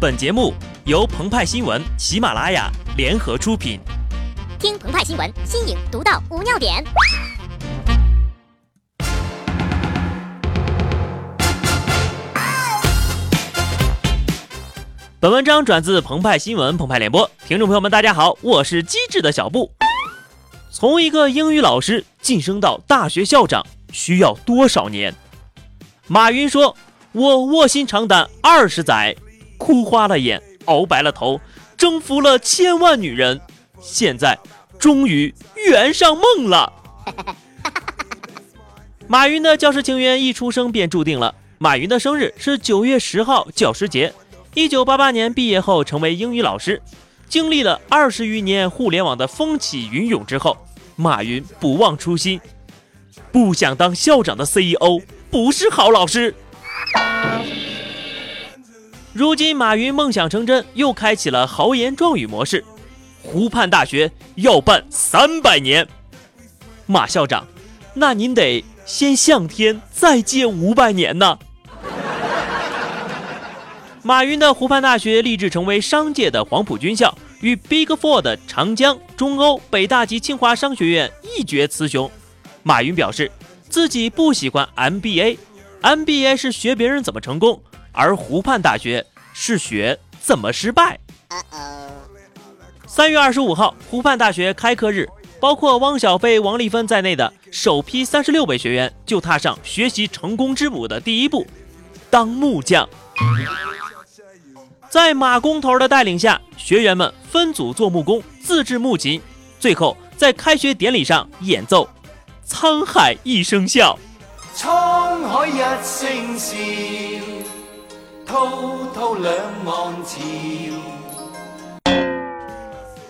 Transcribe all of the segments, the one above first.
本节目由澎湃新闻、喜马拉雅联合出品。听澎湃新闻，新颖独到，无尿点。本文章转自澎湃新闻《澎湃联播，听众朋友们，大家好，我是机智的小布。从一个英语老师晋升到大学校长需要多少年？马云说：“我卧薪尝胆二十载，哭花了眼，熬白了头，征服了千万女人，现在终于圆上梦了。”马云的教师情缘一出生便注定了。马云的生日是九月十号，教师节。一九八八年毕业后，成为英语老师。经历了二十余年互联网的风起云涌之后，马云不忘初心，不想当校长的 CEO 不是好老师。如今，马云梦想成真，又开启了豪言壮语模式：湖畔大学要办三百年。马校长，那您得先向天再借五百年呢。马云的湖畔大学立志成为商界的黄埔军校，与 Big Four 的长江、中欧、北大及清华商学院一决雌雄。马云表示，自己不喜欢 MBA，MBA 是学别人怎么成功，而湖畔大学是学怎么失败。三月二十五号，湖畔大学开课日，包括汪小菲、王丽芬在内的首批三十六位学员就踏上学习成功之母的第一步，当木匠。在马工头的带领下，学员们分组做木工，自制木琴，最后在开学典礼上演奏《沧海一声笑》。沧海一声笑，滔滔两岸潮。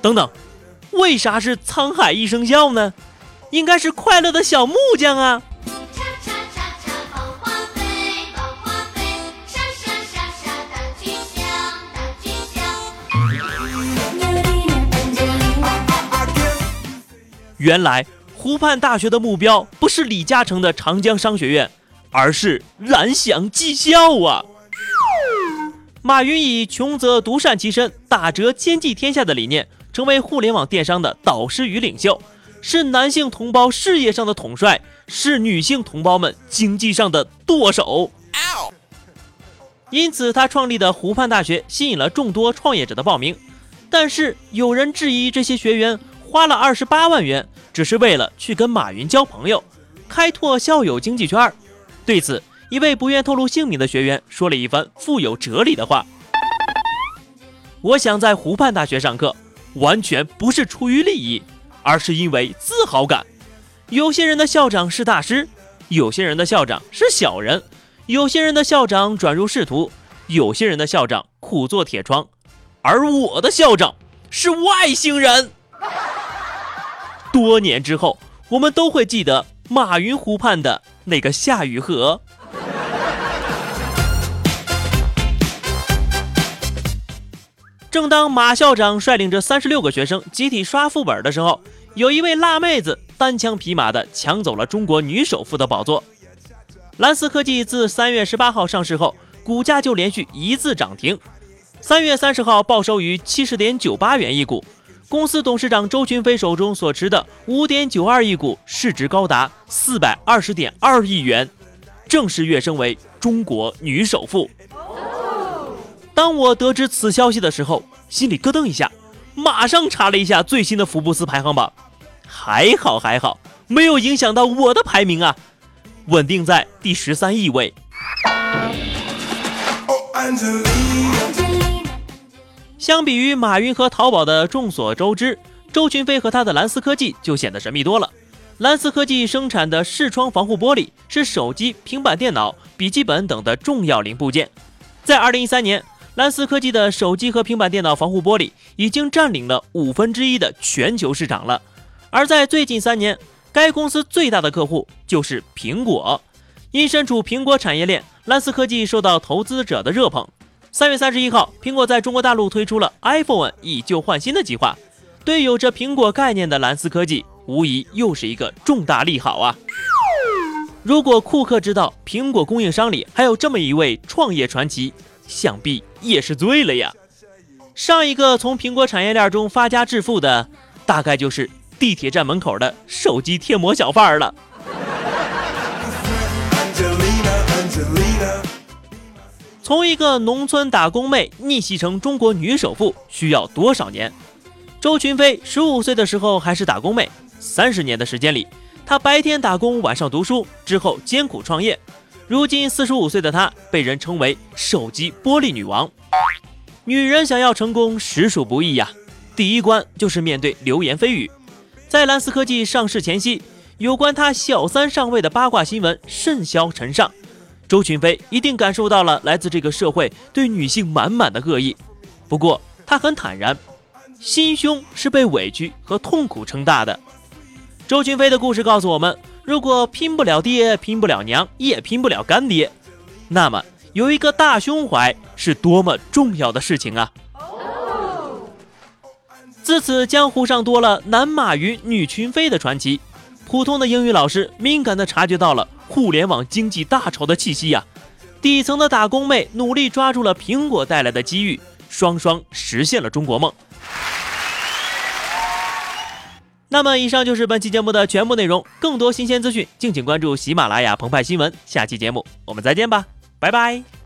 等等，为啥是沧海一声笑呢？应该是快乐的小木匠啊！原来湖畔大学的目标不是李嘉诚的长江商学院，而是蓝翔技校啊！马云以“穷则独善其身，大则兼济天下”的理念，成为互联网电商的导师与领袖，是男性同胞事业上的统帅，是女性同胞们经济上的舵手。因此，他创立的湖畔大学吸引了众多创业者的报名，但是有人质疑这些学员。花了二十八万元，只是为了去跟马云交朋友，开拓校友经济圈。对此，一位不愿透露姓名的学员说了一番富有哲理的话：“我想在湖畔大学上课，完全不是出于利益，而是因为自豪感。有些人的校长是大师，有些人的校长是小人，有些人的校长转入仕途，有些人的校长苦做铁窗，而我的校长是外星人。”多年之后，我们都会记得马云湖畔的那个夏雨荷。正当马校长率领着三十六个学生集体刷副本的时候，有一位辣妹子单枪匹马的抢走了中国女首富的宝座。蓝思科技自三月十八号上市后，股价就连续一字涨停，三月三十号报收于七十点九八元一股。公司董事长周群飞手中所持的五点九二亿股，市值高达四百二十点二亿元，正式跃升为中国女首富。当我得知此消息的时候，心里咯噔一下，马上查了一下最新的福布斯排行榜，还好还好，没有影响到我的排名啊，稳定在第十三亿位。相比于马云和淘宝的众所周知，周群飞和他的蓝思科技就显得神秘多了。蓝思科技生产的视窗防护玻璃是手机、平板电脑、笔记本等的重要零部件。在2013年，蓝思科技的手机和平板电脑防护玻璃已经占领了五分之一的全球市场了。而在最近三年，该公司最大的客户就是苹果。因身处苹果产业链，蓝思科技受到投资者的热捧。三月三十一号，苹果在中国大陆推出了 iPhone 以旧换新的计划，对有着苹果概念的蓝思科技，无疑又是一个重大利好啊！如果库克知道苹果供应商里还有这么一位创业传奇，想必也是醉了呀。上一个从苹果产业链中发家致富的，大概就是地铁站门口的手机贴膜小贩了。从一个农村打工妹逆袭成中国女首富需要多少年？周群飞十五岁的时候还是打工妹，三十年的时间里，她白天打工，晚上读书，之后艰苦创业。如今四十五岁的她被人称为“手机玻璃女王”。女人想要成功实属不易呀，第一关就是面对流言蜚语。在蓝思科技上市前夕，有关她小三上位的八卦新闻甚嚣尘上。周群飞一定感受到了来自这个社会对女性满满的恶意，不过他很坦然，心胸是被委屈和痛苦撑大的。周群飞的故事告诉我们，如果拼不了爹，拼不了娘，也拼不了干爹，那么有一个大胸怀是多么重要的事情啊！自此，江湖上多了男马云、女群飞的传奇。普通的英语老师敏感地察觉到了。互联网经济大潮的气息呀，底层的打工妹努力抓住了苹果带来的机遇，双双实现了中国梦。那么，以上就是本期节目的全部内容。更多新鲜资讯，敬请关注喜马拉雅澎湃新闻。下期节目我们再见吧，拜拜。